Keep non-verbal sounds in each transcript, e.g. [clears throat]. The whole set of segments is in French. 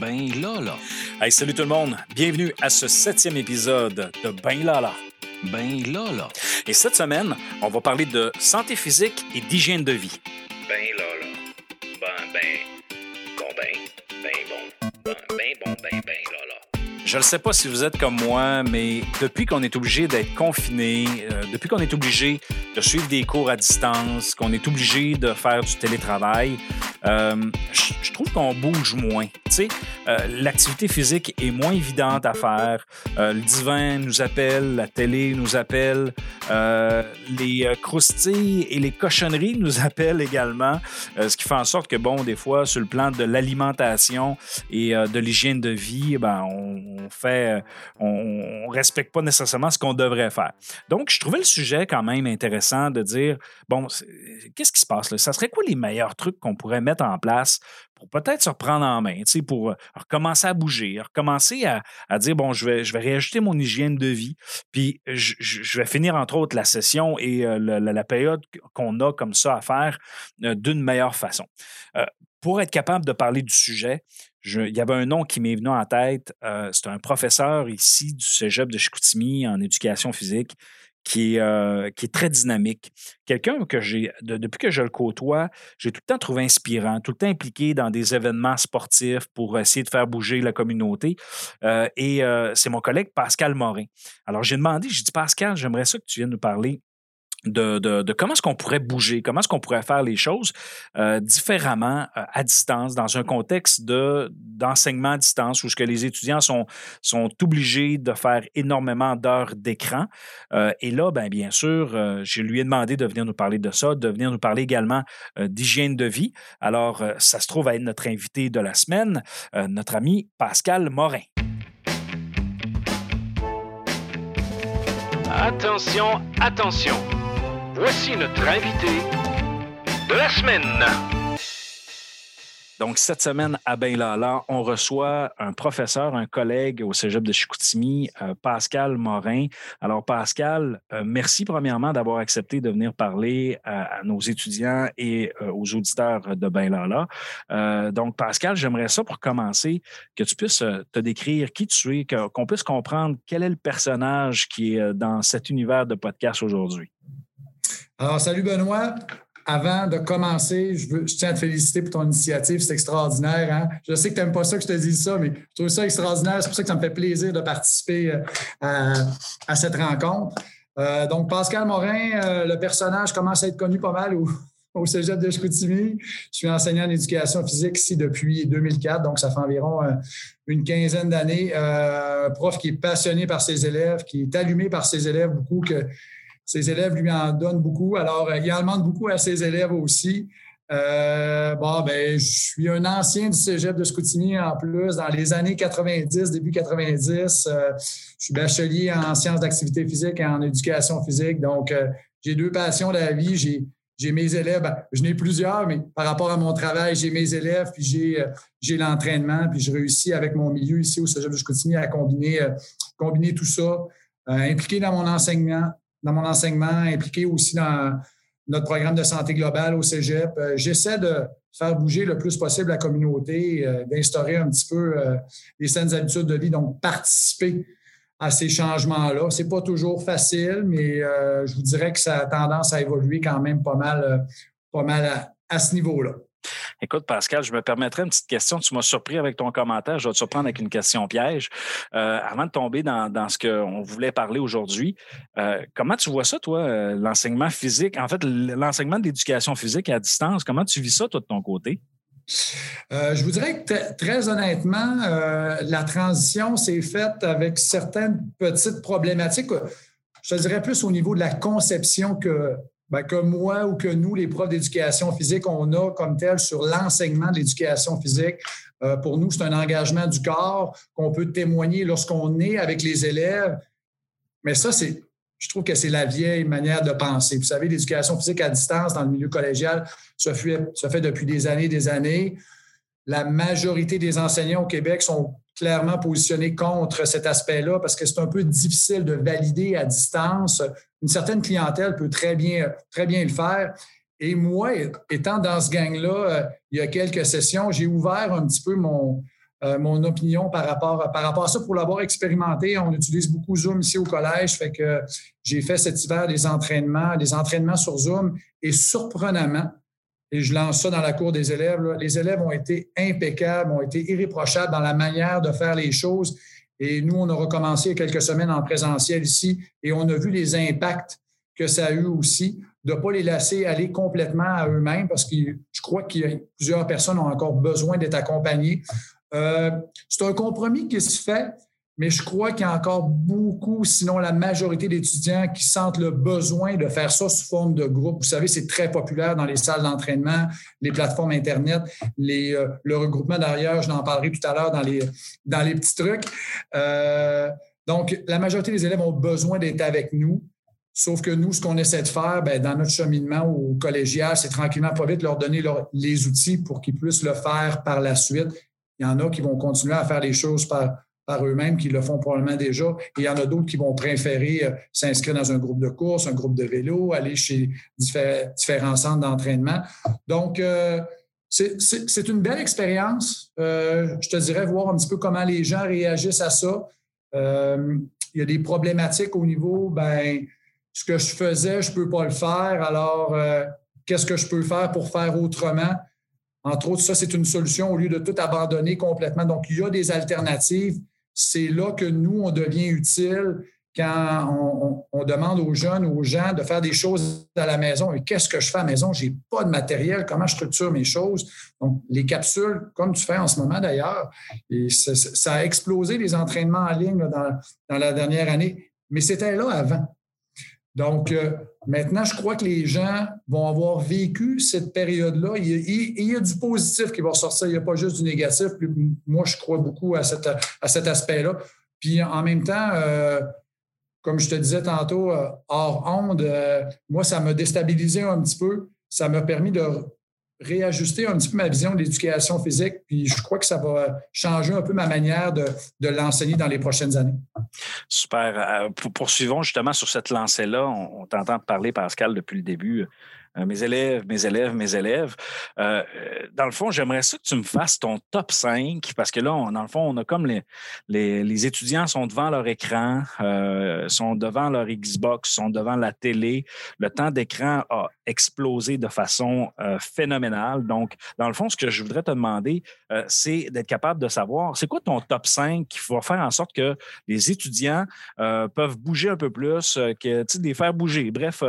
Ben là, là. Hey, salut tout le monde. Bienvenue à ce septième épisode de Ben là, là. Ben là, là. Et cette semaine, on va parler de santé physique et d'hygiène de vie. Ben là, là. Ben, ben. Bon, ben. Ben, bon. Ben, ben, bon, ben, ben, là, là. Je ne sais pas si vous êtes comme moi, mais depuis qu'on est obligé d'être confiné, euh, depuis qu'on est obligé de suivre des cours à distance, qu'on est obligé de faire du télétravail, euh, je trouve qu'on bouge moins. Euh, l'activité physique est moins évidente à faire. Euh, le divin nous appelle, la télé nous appelle, euh, les croustilles et les cochonneries nous [laughs] appellent également, ce qui fait en sorte que, bon, des fois, sur le plan de l'alimentation et de l'hygiène de vie, ben, on, fait, on, respecte pas nécessairement ce qu'on devrait faire. Donc, je trouvais le sujet quand même intéressant de dire, bon, qu'est-ce qui se passe là? Ça serait quoi les meilleurs trucs qu'on pourrait mettre en place pour peut-être se reprendre en main, pour euh, recommencer à bouger, recommencer à, à dire, bon, je vais, je vais réajuster mon hygiène de vie, puis je, vais finir, entre autres, la session et euh, la, période qu'on a comme ça à faire euh, d'une meilleure façon. Pour être capable de parler du sujet, je- il y avait un nom qui m'est venu en tête. c'est un professeur ici du cégep de Chicoutimi en éducation physique qui est, euh, qui est très dynamique. Quelqu'un que j'ai, de- depuis que je le côtoie, j'ai tout le temps trouvé inspirant, tout le temps impliqué dans des événements sportifs pour essayer de faire bouger la communauté. Euh, et euh, c'est mon collègue Pascal Morin. Alors, j'ai demandé, j'ai dit, Pascal, j'aimerais ça que tu viennes nous parler de, de- comment est-ce qu'on pourrait bouger, comment est-ce qu'on pourrait faire les choses euh, différemment euh, à distance, dans un contexte de, d'enseignement à distance où ce que les étudiants sont, sont obligés de faire énormément d'heures d'écran. Euh, et là, ben, bien sûr, je lui ai demandé de venir nous parler de ça, de venir nous parler également d'hygiène de vie. Alors, ça se trouve à être notre invité de la semaine, notre ami Pascal Morin. Attention, attention. Voici notre invité de la semaine. Donc, cette semaine à Ben Lala, on reçoit un professeur, un collègue au cégep de Chicoutimi, euh, Pascal Morin. Alors, Pascal, euh, merci premièrement d'avoir accepté de venir parler à, à nos étudiants et euh, aux auditeurs de Ben Lala. Euh, donc, Pascal, j'aimerais ça pour commencer que tu puisses euh, te décrire qui tu es, qu'on puisse comprendre quel est le personnage qui est euh, dans cet univers de podcast aujourd'hui. Alors, salut Benoît. Avant de commencer, je, veux, tiens à te féliciter pour ton initiative. C'est extraordinaire. hein? Je sais que tu n'aimes pas ça que je te dise ça, mais je trouve ça extraordinaire. C'est pour ça que ça me fait plaisir de participer euh, à, cette rencontre. Euh, donc, Pascal Morin, euh, le personnage commence à être connu pas mal au, [laughs] au cégep de Chicoutimi. Je suis enseignant en éducation physique ici depuis 2004, donc ça fait environ une quinzaine d'années. Prof qui est passionné par ses élèves, qui est allumé par ses élèves beaucoup, que ses élèves lui en donnent beaucoup. Alors, euh, il en demande beaucoup à ses élèves aussi. Euh, bon, ben, je suis un ancien du cégep de Scoutimi en plus, dans les années 90, début 90. euh, je suis bachelier en sciences d'activité physique et en éducation physique. Donc, j'ai deux passions de la vie. J'ai, mes élèves, ben, je n'ai plusieurs, mais par rapport à mon travail, j'ai mes élèves, puis j'ai, l'entraînement, puis je réussis avec mon milieu ici au cégep de Scoutimi à combiner, combiner tout ça, impliqué dans mon enseignement, dans mon enseignement, impliqué aussi dans notre programme de santé globale au Cégep. Euh, J'essaie de faire bouger le plus possible la communauté, euh, d'instaurer un petit peu euh, les saines habitudes de vie, donc participer à ces changements-là. C'est pas toujours facile, mais je vous dirais que ça a tendance à évoluer quand même pas mal, pas mal à ce niveau-là. Écoute, Pascal, je me permettrais une petite question. Tu m'as surpris avec ton commentaire. Je vais te surprendre avec une question piège. Euh, avant de tomber dans, ce qu'on voulait parler aujourd'hui, euh, comment tu vois ça, toi, euh, l'enseignement physique, en fait, l'enseignement de l'éducation physique à distance, comment tu vis ça, toi, de ton côté? Je vous dirais que très honnêtement, la transition s'est faite avec certaines petites problématiques. Je te dirais plus au niveau de la conception que, ben, que moi ou que nous, les profs d'éducation physique, on a comme tel sur l'enseignement de l'éducation physique. Euh, pour nous, c'est un engagement du corps qu'on peut témoigner lorsqu'on est avec les élèves. Mais ça, c'est, je trouve que c'est la vieille manière de penser. Vous savez, l'éducation physique à distance dans le milieu collégial se fait, se fait depuis des années et des années. La majorité des enseignants au Québec sont clairement positionnés contre cet aspect-là parce que c'est un peu difficile de valider à distance. Une certaine clientèle peut très bien, très bien le faire. Et moi, étant dans ce gang-là, euh, il y a quelques sessions, j'ai ouvert un petit peu mon, euh, mon opinion par rapport, par rapport à ça. Pour l'avoir expérimenté, on utilise beaucoup Zoom ici au collège. Fait que j'ai fait cet hiver des entraînements, des entraînements sur Zoom et surprenamment, et je lance ça dans la cour des élèves, les élèves ont été impeccables, ont été irréprochables dans la manière de faire les choses. Et nous, on a recommencé quelques semaines en présentiel ici et on a vu les impacts que ça a eu aussi de ne pas les laisser aller complètement à eux-mêmes parce que je crois que plusieurs personnes ont encore besoin d'être accompagnées. Euh, c'est un compromis qui se fait, mais je crois qu'il y a encore beaucoup, sinon la majorité d'étudiants qui sentent le besoin de faire ça sous forme de groupe. Vous savez, c'est très populaire dans les salles d'entraînement, les plateformes Internet, euh, le regroupement derrière, je n'en parlerai tout à l'heure dans les, dans les petits trucs. Euh, donc, la majorité des élèves ont besoin d'être avec nous. Sauf que nous, ce qu'on essaie de faire ben, dans notre cheminement au collégial, c'est tranquillement, pas vite, leur donner les outils pour qu'ils puissent le faire par la suite. Il y en a qui vont continuer à faire les choses par, par eux-mêmes, qui le font probablement déjà. Et il y en a d'autres qui vont préférer euh, s'inscrire dans un groupe de course, un groupe de vélo, aller chez différents centres d'entraînement. Donc, euh, c'est une belle expérience. Euh, je te dirais voir un petit peu comment les gens réagissent à ça. il y a des problématiques au niveau, ben, ce que je faisais, je ne peux pas le faire. Alors, qu'est-ce que je peux faire pour faire autrement? Entre autres, ça, c'est une solution au lieu de tout abandonner complètement. Donc, il y a des alternatives c'est là que nous, on devient utile quand on, demande aux jeunes, aux gens de faire des choses à la maison. Et qu'est-ce que je fais à la maison? Je n'ai pas de matériel. Comment je structure mes choses? Donc, les capsules, comme tu fais en ce moment d'ailleurs, et ça, a explosé les entraînements en ligne dans, la dernière année. Mais c'était là avant. Donc, euh, maintenant, je crois que les gens vont avoir vécu cette période-là. Il, il, y a du positif qui va ressortir. Il n'y a pas juste du négatif. Moi, je crois beaucoup à, à cet aspect-là. Puis, en même temps, euh, comme je te disais tantôt, euh, hors onde, moi, ça m'a déstabilisé un petit peu. Ça m'a permis de réajuster un petit peu ma vision de l'éducation physique, puis je crois que ça va changer un peu ma manière de, l'enseigner dans les prochaines années. Super. Euh, poursuivons justement sur cette lancée-là. On, t'entend parler, Pascal, depuis le début mes élèves, mes élèves, mes élèves. Euh, dans le fond, j'aimerais que tu me fasses ton top 5 parce que là, dans le fond, on a comme les, les, étudiants sont devant leur écran, euh, sont devant leur Xbox, sont devant la télé. Le temps d'écran a explosé de façon phénoménale. Donc, dans le fond, ce que je voudrais te demander, c'est d'être capable de savoir, c'est quoi ton top 5 qui va faire en sorte que les étudiants peuvent bouger un peu plus, que, tu les faire bouger. Bref,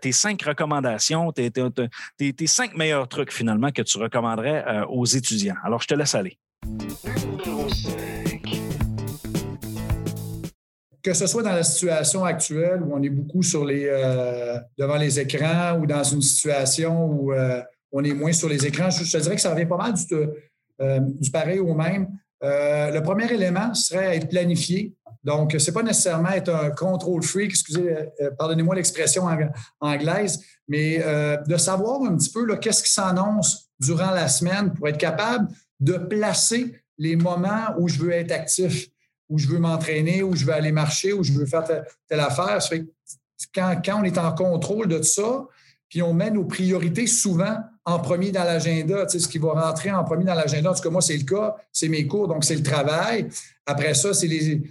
tes cinq recommandations tes, cinq meilleurs trucs finalement que tu recommanderais euh, aux étudiants. Alors, je te laisse aller. Que ce soit dans la situation actuelle où on est beaucoup sur les, euh, devant les écrans ou dans une situation où euh, on est moins sur les écrans, je, te dirais que ça revient pas mal du, du pareil au même. Le premier élément serait être planifié. Donc, ce n'est pas nécessairement être un contrôle freak, excusez, pardonnez-moi l'expression anglaise, mais euh, de savoir un petit peu qu'est-ce qui s'annonce durant la semaine pour être capable de placer les moments où je veux être actif, où je veux m'entraîner, où je veux aller marcher, où je veux faire telle, affaire. quand, quand, on est en contrôle de ça, puis on met nos priorités souvent en premier dans l'agenda, tu sais, ce qui va rentrer en premier dans l'agenda, en tout cas, moi, c'est le cas, c'est mes cours, donc c'est le travail. Après ça, c'est les,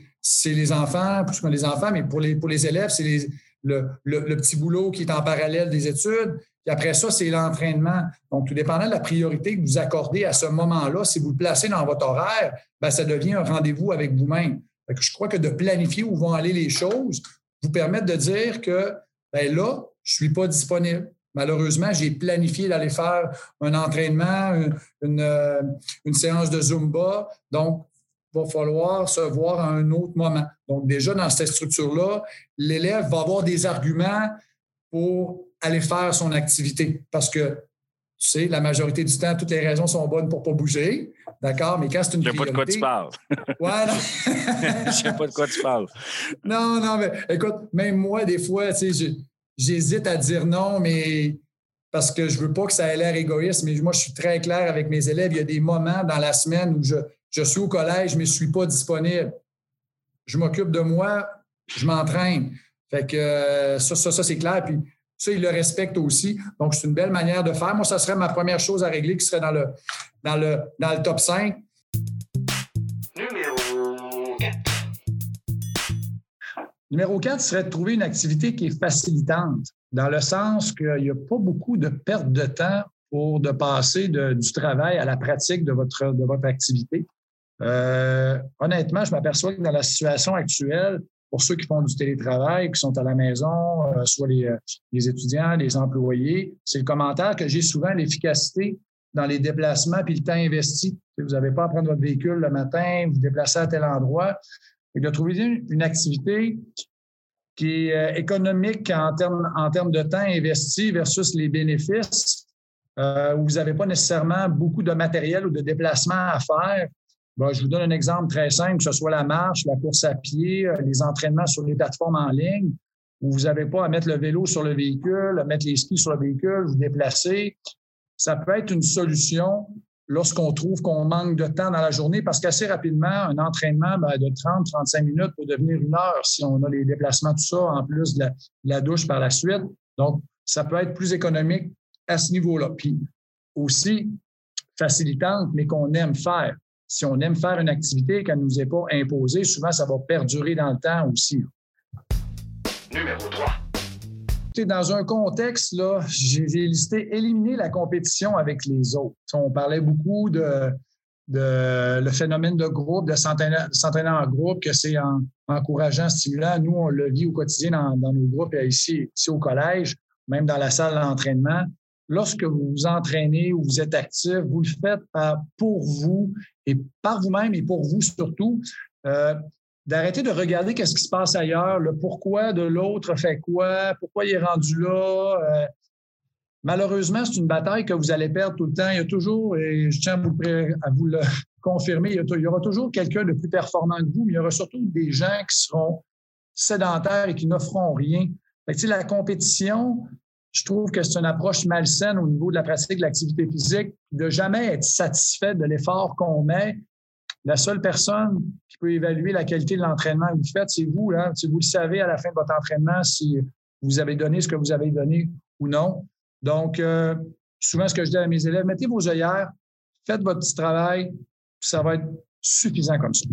les enfants, plus que les enfants, mais pour les, pour les élèves, c'est les, le, petit boulot qui est en parallèle des études. Puis après ça, c'est l'entraînement. Donc, tout dépendant de la priorité que vous accordez à ce moment-là, si vous le placez dans votre horaire, bien, ça devient un rendez-vous avec vous-même. Je crois que de planifier où vont aller les choses vous permet de dire que bien là, je ne suis pas disponible. Malheureusement, j'ai planifié d'aller faire un entraînement, une, euh, une, séance de Zumba. Donc, va falloir se voir à un autre moment. Donc, déjà, dans cette structure-là, l'élève va avoir des arguments pour aller faire son activité parce que, tu sais, la majorité du temps, toutes les raisons sont bonnes pour ne pas bouger. D'accord? Mais quand c'est une Je sais pas de quoi tu parles. [laughs] [laughs] Je sais pas de quoi tu parles. Non, non, mais écoute, même moi, des fois, tu sais, j'hésite à dire non, mais parce que je veux pas que ça ait l'air égoïste, mais moi, je suis très clair avec mes élèves. Il y a des moments dans la semaine où je, suis au collège, mais je ne suis pas disponible. Je m'occupe de moi, je m'entraîne. Fait que euh, ça, c'est clair. Puis ça, il le respecte aussi. Donc, c'est une belle manière de faire. Moi, ça serait ma première chose à régler qui serait dans le, dans le, dans le top 5. Numéro 4 serait de trouver une activité qui est facilitante, dans le sens qu'il n'y a pas beaucoup de perte de temps pour de passer du travail à la pratique de votre, de votre activité. Euh, honnêtement, je m'aperçois que dans la situation actuelle, pour ceux qui font du télétravail, qui sont à la maison, euh, soit les, euh, les, étudiants, les employés, c'est le commentaire que j'ai souvent, l'efficacité dans les déplacements puis le temps investi. Vous n'avez pas à prendre votre véhicule le matin, vous, vous déplacez à tel endroit. Et de trouver une activité qui est économique en termes, en termes de temps investi versus les bénéfices, euh, où vous n'avez pas nécessairement beaucoup de matériel ou de déplacement à faire, je vous donne un exemple très simple, que ce soit la marche, la course à pied, euh, les entraînements sur les plateformes en ligne, où vous n'avez pas à mettre le vélo sur le véhicule, à mettre les skis sur le véhicule, vous déplacer. Ça peut être une solution lorsqu'on trouve qu'on manque de temps dans la journée, parce qu'assez rapidement, un entraînement ben, de 30-35 minutes peut devenir une heure si on a les déplacements, tout ça, en plus de la douche par la suite. Donc, ça peut être plus économique à ce niveau-là. Puis aussi facilitante, mais qu'on aime faire. Si on aime faire une activité qu'elle ne nous est pas imposée, souvent ça va perdurer dans le temps aussi. Numéro 3. Dans un contexte, là, j'ai listé éliminer la compétition avec les autres. On parlait beaucoup de, le phénomène de groupe, de s'entraîner en groupe, que c'est encourageant, stimulant. Nous, on le vit au quotidien dans, nos groupes ici, ici au collège, même dans la salle d'entraînement lorsque vous vous entraînez ou vous êtes actif, vous le faites pour vous et par vous-même et pour vous surtout. Euh, d'arrêter de regarder qu'est-ce qui se passe ailleurs, le pourquoi de l'autre fait quoi, pourquoi il est rendu là. Euh, malheureusement, c'est une bataille que vous allez perdre tout le temps. Il y a toujours, et je tiens à vous, le [laughs] confirmer, il y, aura toujours quelqu'un de plus performant que vous, mais il y aura surtout des gens qui seront sédentaires et qui n'offront rien. Fait la compétition, je trouve que c'est une approche malsaine au niveau de la pratique de l'activité physique, de jamais être satisfait de l'effort qu'on met. La seule personne qui peut évaluer la qualité de l'entraînement que vous faites, c'est vous. Vous le savez à la fin de votre entraînement, si vous avez donné ce que vous avez donné ou non. Donc, euh, souvent, ce que je dis à mes élèves, mettez vos œillères, faites votre petit travail, ça va être suffisant comme ça.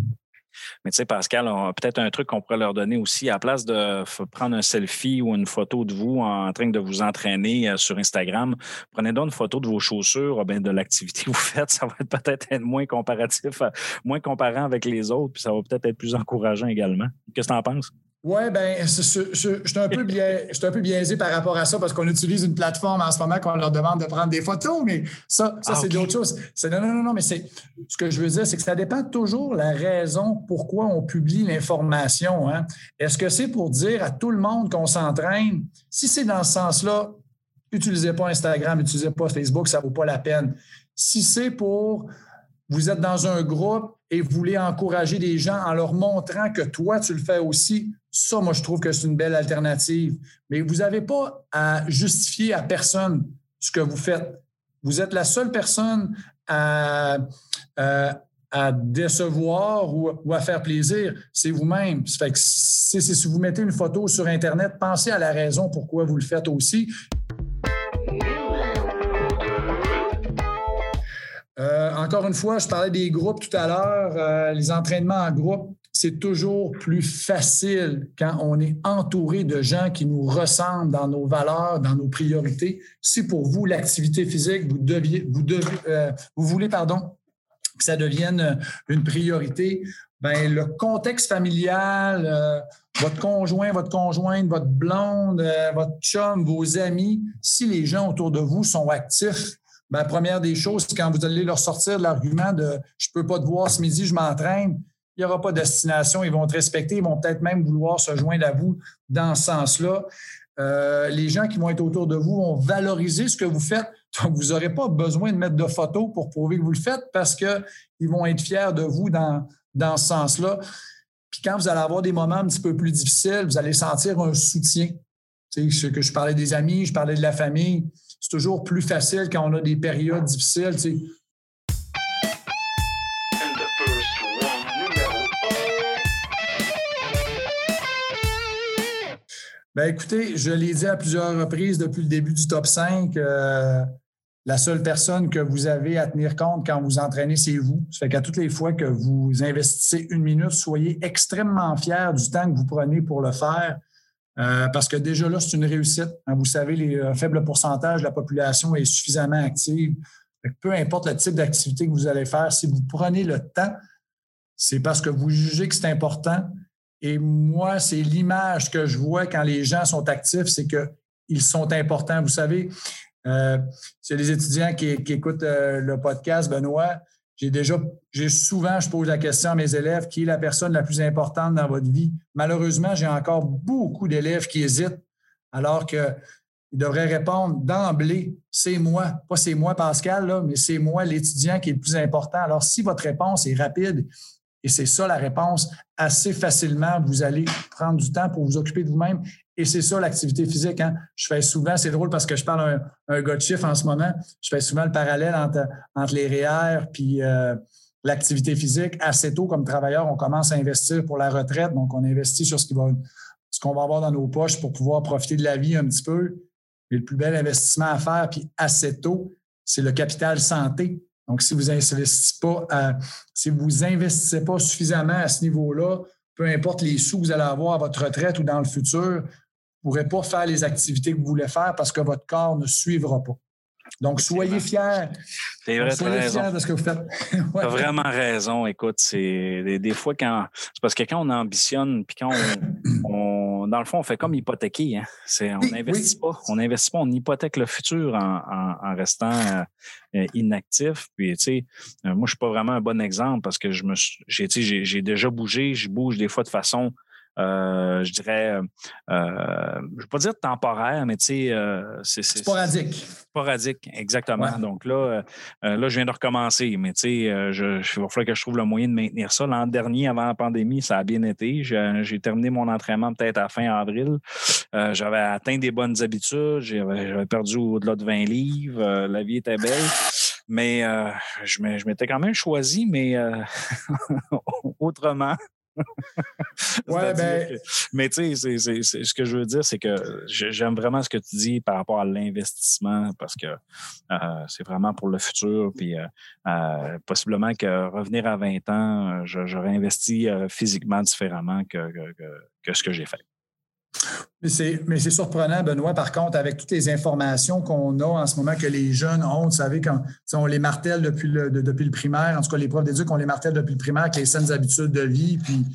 Mais tu sais, Pascal, peut-être un truc qu'on pourrait leur donner aussi, à la place de prendre un selfie ou une photo de vous en train de vous entraîner euh, sur Instagram, prenez donc une photo de vos chaussures, bien, de l'activité que vous faites. [laughs] Ça va peut-être être moins comparatif, moins comparant avec les autres, puis ça va peut-être être plus encourageant également. Qu'est-ce que tu en penses? Oui, bien, je, suis un, peu biaisé par rapport à ça parce qu'on utilise une plateforme en ce moment qu'on leur demande de prendre des photos, mais ça, ça ah, c'est d'autres choses. Non, non, non, non, mais c'est ce que je veux dire, c'est que ça dépend toujours la raison pourquoi on publie l'information. Hein. Est-ce que c'est pour dire à tout le monde qu'on s'entraîne? Si c'est dans ce sens-là, utilisez pas Instagram, utilisez pas Facebook, ça ne vaut pas la peine. Si c'est pour vous êtes dans un groupe et vous voulez encourager des gens en leur montrant que toi, tu le fais aussi, ça, moi, je trouve que c'est une belle alternative. Mais vous n'avez pas à justifier à personne ce que vous faites. Vous êtes la seule personne à, décevoir ou, à faire plaisir. C'est vous-même. Si vous mettez une photo sur Internet, pensez à la raison pourquoi vous le faites aussi. Euh, encore une fois, je parlais des groupes tout à l'heure. Euh, les entraînements en groupe, c'est toujours plus facile quand on est entouré de gens qui nous ressemblent dans nos valeurs, dans nos priorités. Si pour vous, l'activité physique, vous, deviez, vous, euh, vous voulez pardon, que ça devienne une priorité, ben le contexte familial, votre conjoint, votre conjointe, votre blonde, votre chum, vos amis, si les gens autour de vous sont actifs, ben, première des choses, c'est quand vous allez leur sortir l'argument de je ne peux pas te voir ce midi, je m'entraîne, il n'y aura pas de destination, ils vont te respecter, ils vont peut-être même vouloir se joindre à vous dans ce sens-là. Euh, les gens qui vont être autour de vous vont valoriser ce que vous faites. Donc, vous n'aurez pas besoin de mettre de photos pour prouver que vous le faites parce qu'ils vont être fiers de vous dans, dans ce sens-là. Puis quand vous allez avoir des moments un petit peu plus difficiles, vous allez sentir un soutien. Tu sais, que je parlais des amis, je parlais de la famille c'est toujours plus facile quand on a des périodes difficiles. Ben écoutez, je l'ai dit à plusieurs reprises depuis le début du top 5. Euh, la seule personne que vous avez à tenir compte quand vous entraînez, c'est vous. Ça fait qu'à toutes les fois que vous investissez une minute, soyez extrêmement fiers du temps que vous prenez pour le faire. Euh, parce que déjà là, c'est une réussite. Hein, vous savez, les euh, faibles pourcentages de la population est suffisamment active. peu importe le type d'activité que vous allez faire, si vous prenez le temps, c'est parce que vous jugez que c'est important. Et moi, c'est l'image que je vois quand les gens sont actifs, c'est qu'ils sont importants. Vous savez, euh, c'est les étudiants qui, écoutent euh, le podcast, Benoît. J'ai déjà, j'ai souvent, je pose la question à mes élèves, qui est la personne la plus importante dans votre vie? Malheureusement, j'ai encore beaucoup d'élèves qui hésitent, alors qu'ils devraient répondre d'emblée, c'est moi, pas c'est moi, Pascal, mais c'est moi, l'étudiant, qui est le plus important. Alors, si votre réponse est rapide, et c'est ça la réponse, assez facilement, vous allez prendre du temps pour vous occuper de vous-même et c'est ça l'activité physique. Hein. Je fais souvent, c'est drôle parce que je parle un, gars de chiffre en ce moment, je fais souvent le parallèle entre, entre les REER puis euh, l'activité physique. Assez tôt, comme travailleur, on commence à investir pour la retraite. Donc, on investit sur ce qu'on va, va avoir dans nos poches pour pouvoir profiter de la vie un petit peu. Mais le plus bel investissement à faire, puis assez tôt, c'est le capital santé. Donc, si vous investissez pas, vous investissez pas suffisamment à ce niveau-là, peu importe les sous que vous allez avoir à votre retraite ou dans le futur, ne pourrez pas faire les activités que vous voulez faire parce que votre corps ne suivra pas. Donc, soyez fiers. Vrai, soyez fiers de ce que vous faites. [laughs] Tu as vraiment raison. Écoute, c'est des, fois quand. C'est parce que quand on ambitionne, puis quand on, [clears throat] Dans le fond, on fait comme hypothéquer. Hein. On n'investit pas. On n'investit pas. On hypothèque le futur en, restant euh, inactif. Puis, tu sais, euh, moi, je suis pas vraiment un bon exemple parce que je me j'ai déjà bougé. Je bouge des fois de façon euh, je dirais, euh, euh, je ne veux pas dire temporaire, mais tu sais, c'est. Sporadique. Sporadique, exactement. Donc là, là, je viens de recommencer, mais tu sais, il va falloir que je trouve le moyen de maintenir ça. L'an dernier, avant la pandémie, ça a bien été. J'ai terminé mon entraînement peut-être à fin avril. j'avais atteint des bonnes habitudes. J'avais perdu au-delà de 20 livres. la vie était belle. Mais je m'étais quand même choisi, mais [laughs] autrement. [laughs] ouais, ben... Mais tu sais, ce que je veux dire, c'est que j'aime vraiment ce que tu dis par rapport à l'investissement parce que euh, c'est vraiment pour le futur. Puis euh, euh, possiblement que revenir à 20 ans, j'aurais investi physiquement différemment que, que ce que j'ai fait. Mais c'est surprenant, Benoît, par contre, avec toutes les informations qu'on a en ce moment que les jeunes ont, vous savez, quand on les martèle depuis le, depuis le primaire, en tout cas, les profs d'éduc, on les martèle depuis le primaire avec les saines habitudes de vie. Puis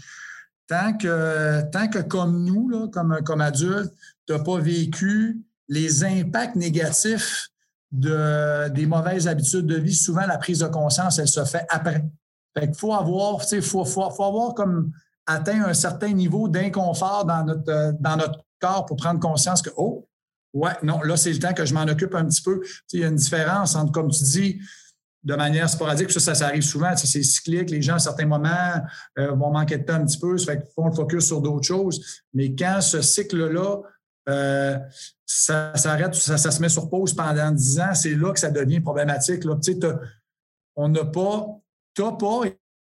tant que, tant que comme nous, comme, comme adultes, tu n'as pas vécu les impacts négatifs de, des mauvaises habitudes de vie, souvent la prise de conscience, elle se fait après. Fait qu'il faut avoir, il faut, faut, faut avoir comme atteint un certain niveau d'inconfort dans notre, euh, dans notre corps pour prendre conscience que, oh, ouais, non, là, c'est le temps que je m'en occupe un petit peu. il y a une différence entre, comme tu dis, de manière sporadique, ça, ça, arrive souvent, c'est cyclique, les gens, à certains moments, euh, vont manquer de temps un petit peu, ça fait qu'ils font le focus sur d'autres choses. Mais quand ce cycle-là, euh, ça s'arrête, ça, ça, se met sur pause pendant 10 ans, c'est là que ça devient problématique. Là. On n'a pas, tu n'as pas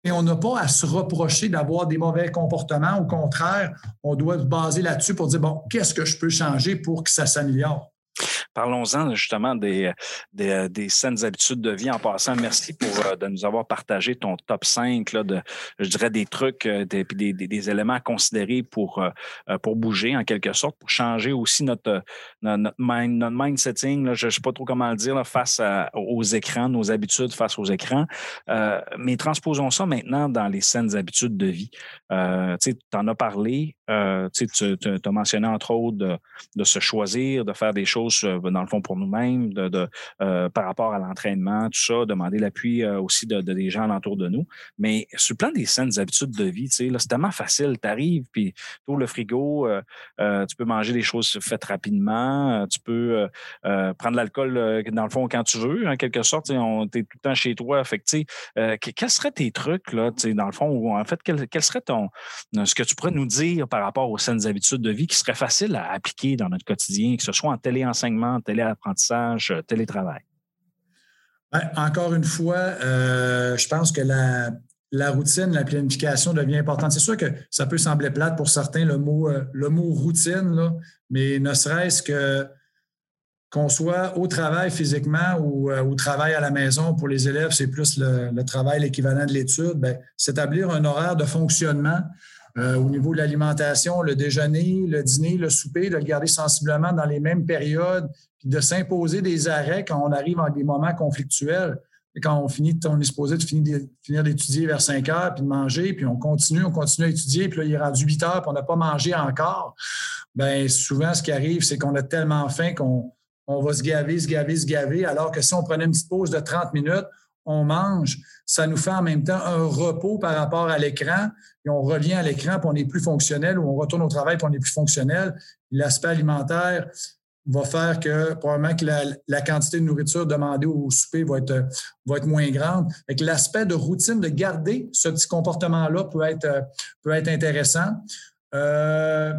et on n'a pas à se reprocher d'avoir des mauvais comportements. Au contraire, on doit se baser là-dessus pour dire, bon, qu'est-ce que je peux changer pour que ça s'améliore? Parlons-en justement des, des, des, saines habitudes de vie. En passant, merci pour euh, de nous avoir partagé ton top 5 là, de, je dirais, des trucs, euh, des, des, éléments à considérer pour, euh, pour bouger en quelque sorte, pour changer aussi notre, notre, mind, notre mind setting. Là, je ne sais pas trop comment le dire face aux écrans, nos habitudes face aux écrans. mais transposons ça maintenant dans les saines habitudes de vie. tu en as parlé, tu as mentionné entre autres de se choisir, de faire des choses dans le fond, pour nous-mêmes, euh, par rapport à l'entraînement, tout ça, demander l'appui euh, aussi de, des gens alentour de nous. Mais sur le plan des saines habitudes de vie, c'est tellement facile. Tu arrives, puis tu le frigo, euh, tu peux manger des choses faites rapidement, tu peux prendre l'alcool, dans le fond, quand tu veux, en quelque sorte. Tu es tout le temps chez toi. Fait que, quels seraient tes trucs, là, dans le fond, ou en fait, ce que tu pourrais nous dire par rapport aux saines habitudes de vie qui seraient faciles à appliquer dans notre quotidien, que ce soit en téléenseignement, téléapprentissage, euh, télétravail? Ben, encore une fois, euh, je pense que la, routine, la planification devient importante. C'est sûr que ça peut sembler plate pour certains, le mot, euh, le mot routine, mais ne serait-ce que qu'on soit au travail physiquement ou au travail à la maison, pour les élèves, c'est plus le, travail, l'équivalent de l'étude, ben, s'établir un horaire de fonctionnement au niveau de l'alimentation, le déjeuner, le dîner, le souper, de le garder sensiblement dans les mêmes périodes, puis de s'imposer des arrêts quand on arrive à des moments conflictuels quand on finit, on est supposé de finir, d'étudier vers 5 heures, puis de manger, puis on continue, on continue à étudier, puis là, il est rendu 8 heures, puis on n'a pas mangé encore. Bien, souvent, ce qui arrive, c'est qu'on a tellement faim qu'on on va se gaver, se gaver, se gaver, alors que si on prenait une petite pause de 30 minutes, on mange, ça nous fait en même temps un repos par rapport à l'écran, on revient à l'écran, puis on est plus fonctionnel, ou on retourne au travail, puis on est plus fonctionnel. L'aspect alimentaire, va faire que probablement que la, quantité de nourriture demandée au souper va être, va être moins grande. L'aspect de routine, de garder ce petit comportement-là peut être, peut être intéressant. Euh,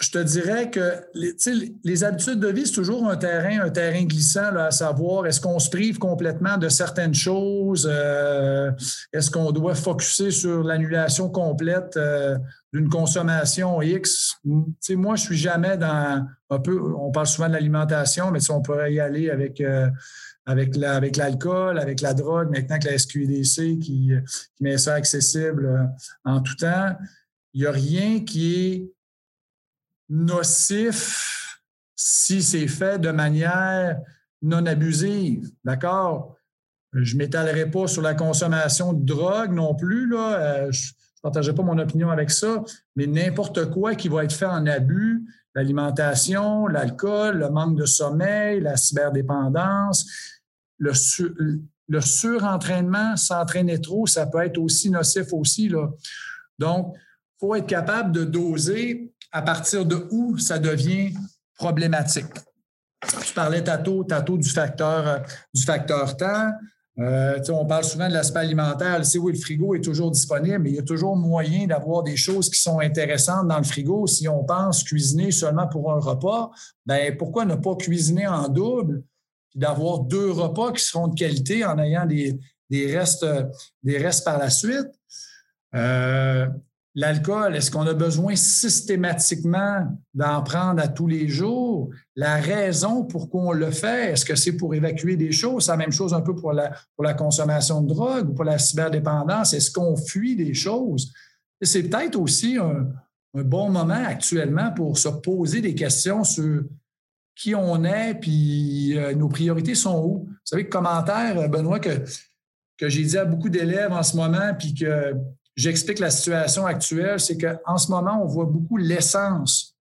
je te dirais que les, les habitudes de vie, c'est toujours un terrain, un terrain glissant, à savoir est-ce qu'on se prive complètement de certaines choses? Euh, est-ce qu'on doit focuser sur l'annulation complète euh, d'une consommation X? moi, je suis jamais dans un peu, on parle souvent de l'alimentation, mais on pourrait y aller avec. Euh, avec, l'alcool, avec la drogue, maintenant que la SQDC qui, qui met ça accessible en tout temps, il n'y a rien qui est nocif si c'est fait de manière non abusive. D'accord? Je ne m'étalerai pas sur la consommation de drogue non plus. Là. Euh, je ne partagerai pas mon opinion avec ça, mais n'importe quoi qui va être fait en abus, l'alimentation, l'alcool, le manque de sommeil, la cyberdépendance, le, le surentraînement, s'entraîner trop, ça peut être aussi nocif aussi. Là. Donc, il faut être capable de doser à partir de où ça devient problématique? Tu parlais, Tato du facteur, euh, du facteur temps. Euh, on parle souvent de l'aspect alimentaire. C'est oui, le frigo est toujours disponible, mais il y a toujours moyen d'avoir des choses qui sont intéressantes dans le frigo. Si on pense cuisiner seulement pour un repas, ben pourquoi ne pas cuisiner en double et d'avoir deux repas qui seront de qualité en ayant des, restes, des restes par la suite? Euh, L'alcool, est-ce qu'on a besoin systématiquement d'en prendre à tous les jours? La raison pourquoi on le fait, est-ce que c'est pour évacuer des choses? C'est la même chose un peu pour la, pour consommation de drogue ou pour la cyberdépendance. Est-ce qu'on fuit des choses? C'est peut-être aussi un, bon moment actuellement pour se poser des questions sur qui on est, puis euh, nos priorités sont où. Vous savez, commentaire, Benoît, que, que j'ai dit à beaucoup d'élèves en ce moment, puis que j'explique la situation actuelle, c'est qu'en ce moment, on voit beaucoup l'essence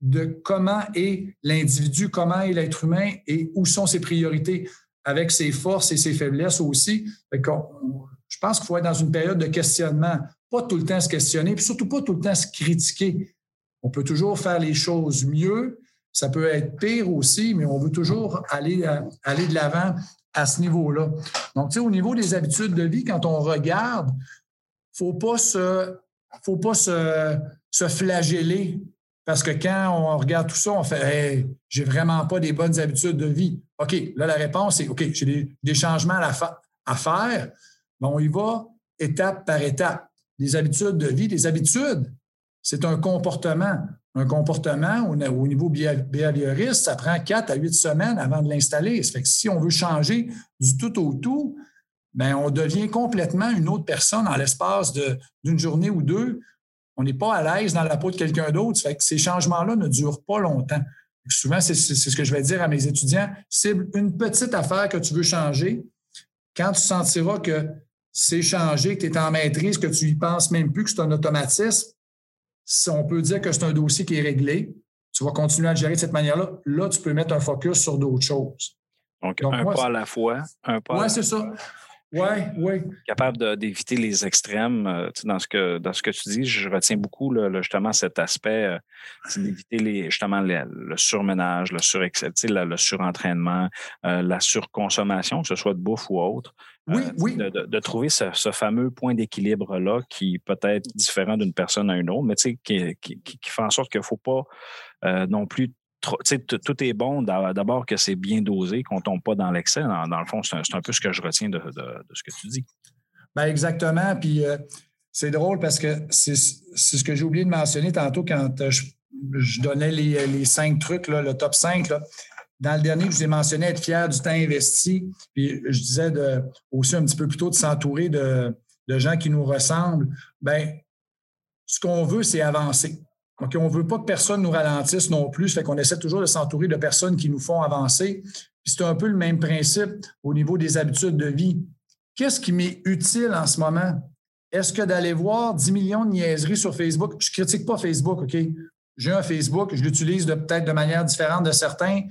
de comment est l'individu, comment est l'être humain et où sont ses priorités avec ses forces et ses faiblesses aussi. je pense qu'il faut être dans une période de questionnement, pas tout le temps se questionner, puis surtout pas tout le temps se critiquer. On peut toujours faire les choses mieux, ça peut être pire aussi, mais on veut toujours aller, euh, aller de l'avant à ce niveau-là. Donc, tu sais, au niveau des habitudes de vie, quand on regarde, faut pas se, faut pas se, flageller parce que quand on regarde tout ça, on fait hey, j'ai vraiment pas des bonnes habitudes de vie. OK, là, la réponse est OK, j'ai des, changements à, faire. on y va étape par étape. Des habitudes de vie, des habitudes, c'est un comportement. Un comportement au, au niveau behavioriste, ça prend quatre à huit semaines avant de l'installer. Ça fait que si on veut changer du tout au tout, ben, on devient complètement une autre personne en l'espace d'une journée ou deux. On n'est pas à l'aise dans la peau de quelqu'un d'autre. Fait que ces changements-là ne durent pas longtemps. Souvent, c'est ce que je vais dire à mes étudiants. Cible une petite affaire que tu veux changer. Quand tu sentiras que c'est changé, que tu es en maîtrise, que tu y penses même plus, que c'est un automatisme, on peut dire que c'est un dossier qui est réglé. Tu vas continuer à le gérer de cette manière-là. Là, tu peux mettre un focus sur d'autres choses. Donc, un pas à la fois. Oui, c'est ça. Oui, oui. Capable d'éviter les extrêmes. Euh, dans, ce que, dans ce que tu dis, je retiens beaucoup justement cet aspect euh, d'éviter les, justement le surmenage, le, surexcès, le, surentraînement, euh, la surconsommation, que ce soit de bouffe ou autre. Oui, oui. De, trouver ce, fameux point d'équilibre-là qui peut être différent d'une personne à une autre, mais qui, qui, qui, fait en sorte qu'il ne faut pas non plus tout est bon d'abord que c'est bien dosé, qu'on ne tombe pas dans l'excès. Dans, le fond, c'est un, peu ce que je retiens de, ce que tu dis. Bien, exactement. Puis euh, c'est drôle parce que c'est ce que j'ai oublié de mentionner tantôt quand euh, je donnais les, cinq trucs, le top 5. Dans le dernier, je vous ai mentionné être fier du temps investi. Puis je disais de, aussi un petit peu plus tôt de s'entourer de, gens qui nous ressemblent. Bien, ce qu'on veut, c'est avancer. On ne veut pas que personne nous ralentisse non plus. Fait qu'on essaie toujours de s'entourer de personnes qui nous font avancer. C'est un peu le même principe au niveau des habitudes de vie. Qu'est-ce qui m'est utile en ce moment? Est-ce que d'aller voir 10 millions de niaiseries sur Facebook, je ne critique pas Facebook, OK? J'ai un Facebook, je l'utilise peut-être de manière différente de certains,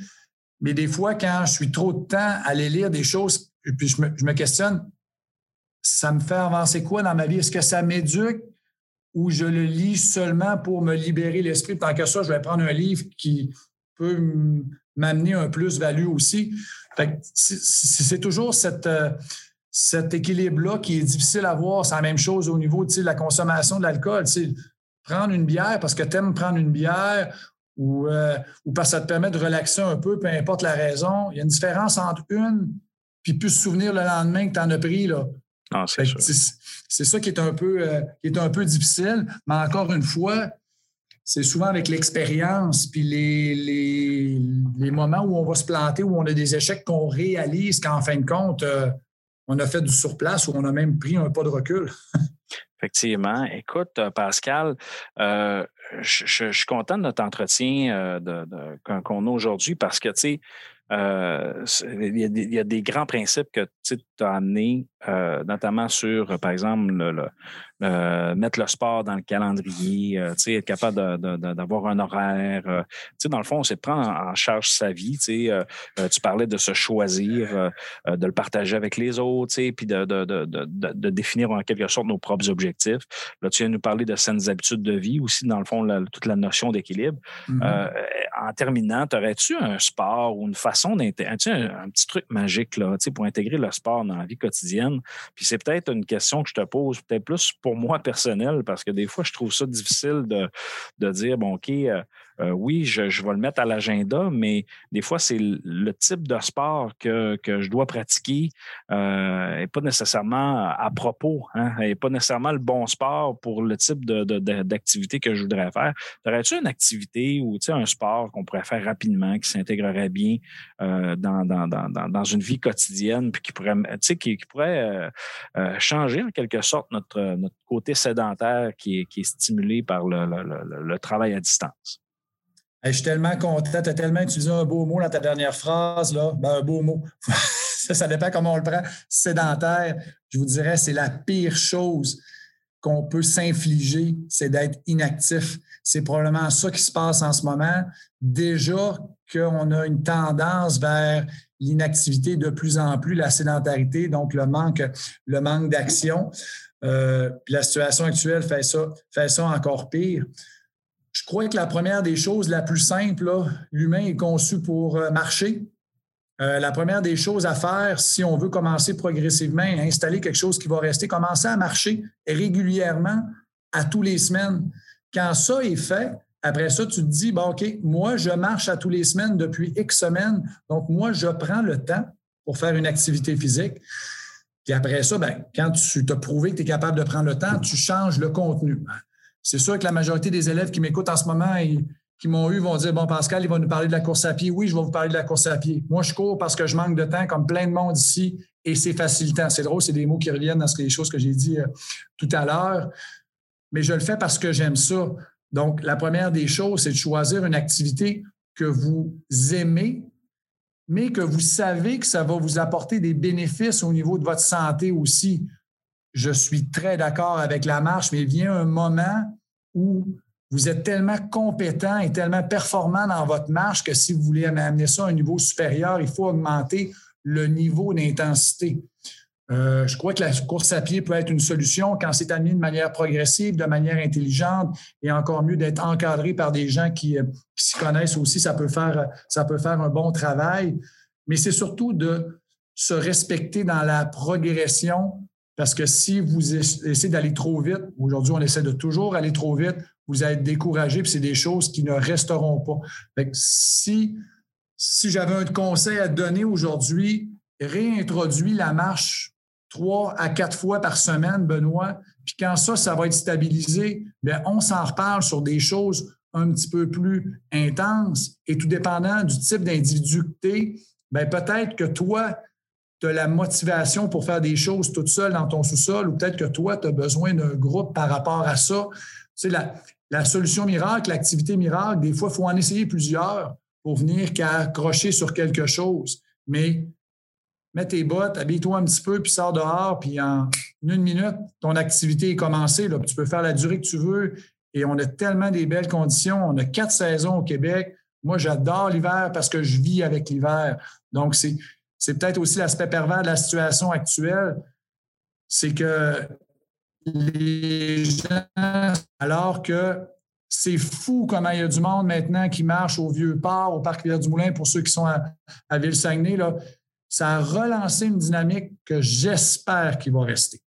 mais des fois, quand je suis trop de temps à aller lire des choses, puis je me, je me questionne, ça me fait avancer quoi dans ma vie? Est-ce que ça m'éduque? Ou je le lis seulement pour me libérer l'esprit? Tant que ça, je vais prendre un livre qui peut m'amener un plus-value aussi. C'est toujours euh, cet équilibre-là qui est difficile à voir. C'est la même chose au niveau de la consommation de l'alcool. Prendre une bière parce que tu aimes prendre une bière ou, euh, ou parce que ça te permet de relaxer un peu, peu importe la raison. Il y a une différence entre une puis plus se souvenir le lendemain que tu en as pris. Là. Ah, c'est ça qui est, un peu, euh, qui est un peu difficile. Mais encore une fois, c'est souvent avec l'expérience puis les, les, moments où on va se planter, où on a des échecs qu'on réalise qu'en fin de compte, euh, on a fait du surplace ou on a même pris un pas de recul. [laughs] Effectivement. Écoute, euh, Pascal, euh, je, suis content de notre entretien qu'on a aujourd'hui parce que, tu sais, il y, a des grands principes que tu as amenés, notamment sur, par exemple, le, euh, mettre le sport dans le calendrier, euh, être capable d'avoir un horaire. Euh, dans le fond, c'est de prendre en, charge sa vie. tu parlais de se choisir, de le partager avec les autres, puis de, de, définir en quelque sorte nos propres objectifs. Là, tu viens de nous parler de saines habitudes de vie aussi, dans le fond, toute la notion d'équilibre. Mm-hmm. en terminant, aurais-tu un sport ou une façon d'intégrer, un, un, petit truc magique là, pour intégrer le sport dans la vie quotidienne? Puis c'est peut-être une question que je te pose, peut-être plus pour moi personnel, parce que des fois, je trouve ça difficile de, de dire, bon, OK, euh, euh, oui, je, vais le mettre à l'agenda, mais des fois, c'est le type de sport que, je dois pratiquer euh, n'est pas nécessairement à propos, hein, n'est pas nécessairement le bon sport pour le type d'activité que je voudrais faire. Aurais-tu une activité ou un sport qu'on pourrait faire rapidement, qui s'intégrerait bien euh, dans, dans, une vie quotidienne, puis qui pourrait, qui, pourrait changer en quelque sorte notre, notre côté sédentaire qui est, qui est stimulé par le travail à distance? Je suis tellement content. Tu as tellement utilisé un beau mot dans ta dernière phrase. Là. Ben, un beau mot. [laughs] ça, dépend comment on le prend. Sédentaire, je vous dirais, c'est la pire chose qu'on peut s'infliger, c'est d'être inactif. C'est probablement ça qui se passe en ce moment. Déjà qu'on a une tendance vers l'inactivité de plus en plus, la sédentarité, donc le manque, le manque d'action. Euh, la situation actuelle fait ça, fait ça encore pire. Je crois que la première des choses, la plus simple, l'humain est conçu pour euh, marcher. Euh, la première des choses à faire, si on veut commencer progressivement à installer quelque chose qui va rester, commencer à marcher régulièrement à tous les semaines. Quand ça est fait, après ça, tu te dis, OK, moi, je marche à tous les semaines depuis X semaines. Donc, moi, je prends le temps pour faire une activité physique. Puis après ça, ben, quand tu t'as prouvé que tu es capable de prendre le temps, tu changes le contenu. C'est sûr que la majorité des élèves qui m'écoutent en ce moment et qui m'ont eu vont dire Bon, Pascal, il va nous parler de la course à pied. Oui, je vais vous parler de la course à pied. Moi, je cours parce que je manque de temps, comme plein de monde ici, et c'est facilitant. C'est drôle, c'est des mots qui reviennent dans les choses que j'ai dit euh, tout à l'heure. Mais je le fais parce que j'aime ça. Donc, la première des choses, c'est de choisir une activité que vous aimez, mais que vous savez que ça va vous apporter des bénéfices au niveau de votre santé aussi je suis très d'accord avec la marche, mais il vient un moment où vous êtes tellement compétent et tellement performant dans votre marche que si vous voulez amener ça à un niveau supérieur, il faut augmenter le niveau d'intensité. Euh, je crois que la course à pied peut être une solution quand c'est amené de manière progressive, de manière intelligente et encore mieux d'être encadré par des gens qui, euh, qui s'y connaissent aussi. Ça peut, faire, ça peut faire un bon travail, mais c'est surtout de se respecter dans la progression parce que si vous essayez d'aller trop vite, aujourd'hui, on essaie de toujours aller trop vite, vous allez être découragé, puis c'est des choses qui ne resteront pas. si, si j'avais un conseil à donner aujourd'hui, réintroduis la marche trois à quatre fois par semaine, Benoît, puis quand ça, ça va être stabilisé, bien, on s'en reparle sur des choses un petit peu plus intense et tout dépendant du type d'individu que tu es, ben, peut-être que toi, tu as la motivation pour faire des choses toute seule dans ton sous-sol ou peut-être que toi, tu as besoin d'un groupe par rapport à ça. Tu la, la solution miracle, l'activité miracle, des fois, il faut en essayer plusieurs pour venir qu'accrocher sur quelque chose. Mais mets tes bottes, habille-toi un petit peu, puis sors dehors, puis en une minute, ton activité est commencée. Là, tu peux faire la durée que tu veux. Et on a tellement des belles conditions. On a quatre saisons au Québec. Moi, j'adore l'hiver parce que je vis avec l'hiver. Donc, c'est, c'est peut-être aussi l'aspect pervers de la situation actuelle. C'est que les gens, alors que c'est fou comment il y a du monde maintenant qui marche au Vieux-Port, au Parc Rivière-du-Moulin, pour ceux qui sont à, Ville-Saguenay. Ça a relancé une dynamique que j'espère qu'il va rester.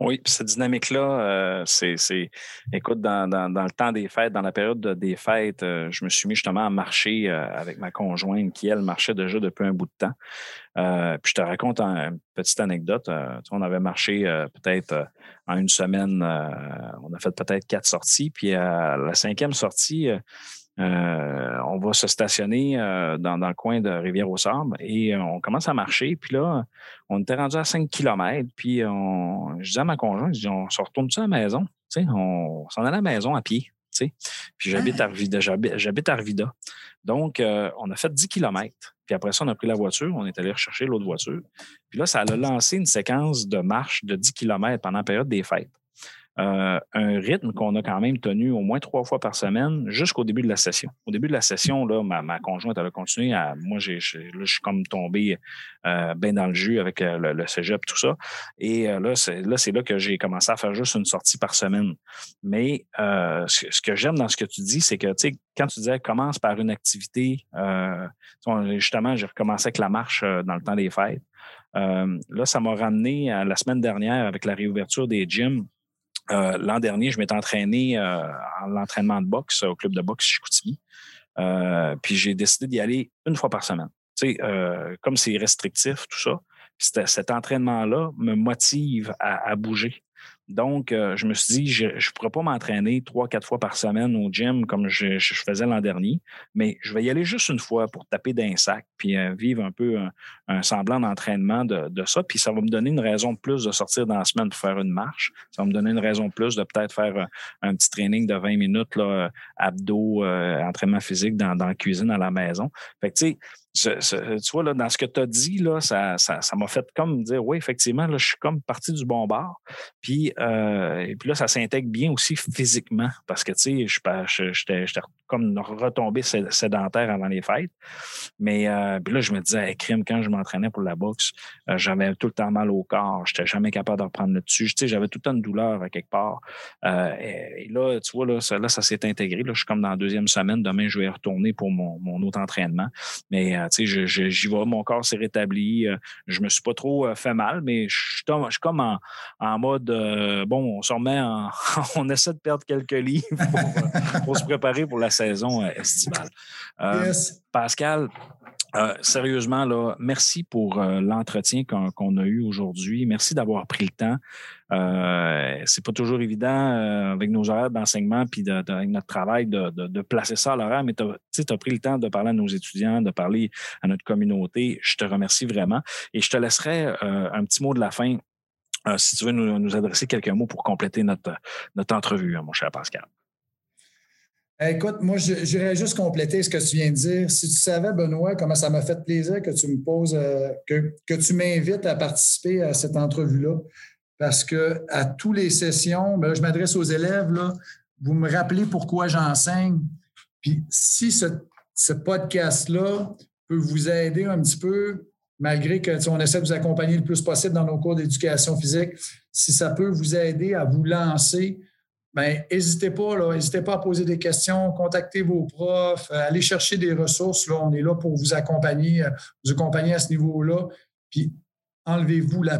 Oui, cette dynamique-là, euh, c'est, écoute, dans, le temps des fêtes, dans la période des fêtes, euh, je me suis mis justement à marcher euh, avec ma conjointe qui, elle, marchait déjà depuis un bout de temps. puis je te raconte une petite anecdote. on avait marché peut-être en une semaine, on a fait peut-être quatre sorties, puis à la cinquième sortie, euh, on va se stationner euh, dans, le coin de Rivière-au-Sable et euh, on commence à marcher. Puis là, on était rendu à 5 km. Puis on, je disais à ma conjointe, je dis, on se retourne-tu à la maison? on s'en allait à la maison à pied. Puis j'habite à Arvida. J'habite à Arvida. Donc, on a fait 10 km. Puis après ça, on a pris la voiture, on est allé rechercher l'autre voiture. Puis là, ça a lancé une séquence de marche de 10 km pendant la période des fêtes. Euh, un rythme qu'on a quand même tenu au moins trois fois par semaine jusqu'au début de la session. Au début de la session, là, ma, conjointe, elle a continué à. Moi, là, je suis comme tombé euh, bien dans le jus avec euh, le, le cégep, tout ça. Et là, c'est, là, là que j'ai commencé à faire juste une sortie par semaine. Mais ce, que j'aime dans ce que tu dis, c'est que, tu sais, quand tu disais commence par une activité, justement, j'ai recommencé avec la marche dans le temps des fêtes. là, ça m'a ramené à la semaine dernière avec la réouverture des gyms euh, l'an dernier, je m'étais entraîné euh, en l'entraînement de boxe au club de boxe Chicoutimi. Euh, puis j'ai décidé d'y aller une fois par semaine. Tu sais, comme c'est restrictif, tout ça, cet entraînement-là me motive à bouger. Donc, euh, je me suis dit, je ne pourrais pas m'entraîner trois, quatre fois par semaine au gym comme je, faisais l'an dernier, mais je vais y aller juste une fois pour taper d'un sac, puis euh, vivre un peu un, semblant d'entraînement de, ça. Puis ça va me donner une raison de plus de sortir dans la semaine pour faire une marche. Ça va me donner une raison de plus de peut-être faire euh, un, petit training de 20 minutes, là, abdos, entraînement physique dans, dans la cuisine à la maison. Fait que, tu sais, tu vois, là, dans ce que tu as dit, là, ça, ça, m'a fait comme dire, oui, effectivement, là, je suis comme parti du bon. Puis, euh, et puis là, ça s'intègre bien aussi physiquement parce que, tu sais, j'étais comme retombé sédentaire avant les fêtes. Mais euh, puis là, je me disais, crime, quand je m'entraînais pour la boxe, euh, j'avais tout le temps mal au corps. Je n'étais jamais capable de reprendre le dessus. Tu sais, j'avais tout le temps une douleur à quelque part. et, là, tu vois, là, ça, là, ça s'est intégré. Là, je suis comme dans la deuxième semaine. Demain, je vais retourner pour mon, mon autre entraînement. Mais j'y vais, mon corps s'est rétabli. Euh, je me suis pas trop euh, fait mal, mais je suis, comme en, mode euh, bon, on se remet on essaie de perdre quelques livres pour, se préparer pour la saison estivale. Pascal, sérieusement, là, merci pour l'entretien qu'on a eu aujourd'hui. Merci d'avoir pris le temps. Euh, c'est pas toujours évident euh, avec nos horaires d'enseignement puis de, avec notre travail de, placer ça à l'horaire, mais tu as, pris le temps de parler à nos étudiants, de parler à notre communauté. Je te remercie vraiment. Et je te laisserai euh, un petit mot de la fin si tu veux nous, adresser quelques mots pour compléter notre, notre entrevue, hein, mon cher Pascal. Écoute, moi, j'irais juste compléter ce que tu viens de dire. Si tu savais, Benoît, comment ça m'a fait plaisir que tu me poses, que, que tu m'invites à participer à cette entrevue-là parce que à toutes les sessions, ben je m'adresse aux élèves, là, vous me rappelez pourquoi j'enseigne. Puis si ce, podcast-là peut vous aider un petit peu, malgré que on essaie de vous accompagner le plus possible dans nos cours d'éducation physique, si ça peut vous aider à vous lancer, bien, n'hésitez pas, n'hésitez pas à poser des questions, contactez vos profs, euh, allez chercher des ressources. Là, on est là pour vous accompagner, euh, vous accompagner à ce niveau-là. Puis enlevez-vous la,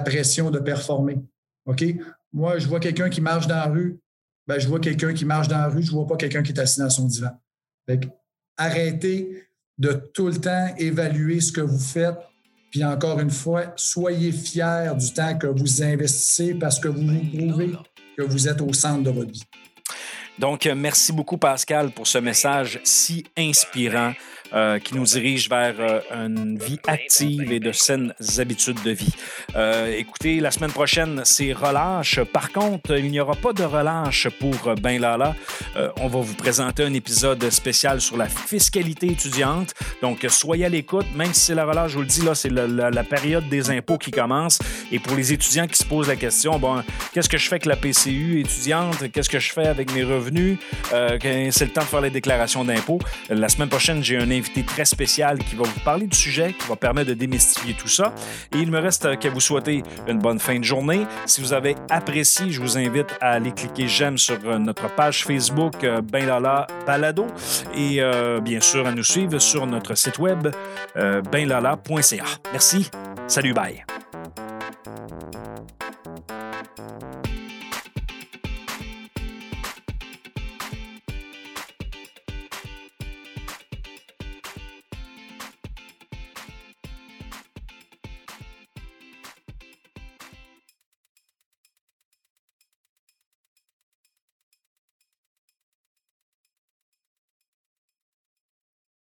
pression de performer. OK? Moi, je vois quelqu'un qui marche dans la rue, ben, je vois quelqu'un qui marche dans la rue, je ne vois pas quelqu'un qui est assis dans son divan. arrêtez de tout le temps évaluer ce que vous faites. Puis encore une fois, soyez fiers du temps que vous investissez parce que vous vous prouvez que vous êtes au centre de votre vie. Donc, euh, merci beaucoup, Pascal, pour ce message si inspirant euh, qui nous dirige vers euh, une vie active et de saines habitudes de vie. Euh, écoutez, la semaine prochaine, c'est relâche. Par contre, il n'y aura pas de relâche pour Ben Lala. On va vous présenter un épisode spécial sur la fiscalité étudiante. Donc, soyez à l'écoute, même si c'est la relâche, je vous le dis, là, c'est la, la- période des impôts qui commence. Et pour les étudiants qui se posent la question, bon, qu'est-ce que je fais avec la PCU étudiante? Qu'est-ce que je fais avec mes revenus? C'est le temps de faire les déclarations d'impôts. La semaine prochaine, j'ai un invité très spécial qui va vous parler du sujet, qui va permettre de démystifier tout ça. Et il me reste euh, qu'à vous souhaiter une bonne fin de journée. Si vous avez apprécié, je vous invite à aller cliquer j'aime sur euh, notre page Facebook euh, Ben Lala Balado et bien sûr à nous suivre sur notre site web benlala.ca. Merci. Salut, bye.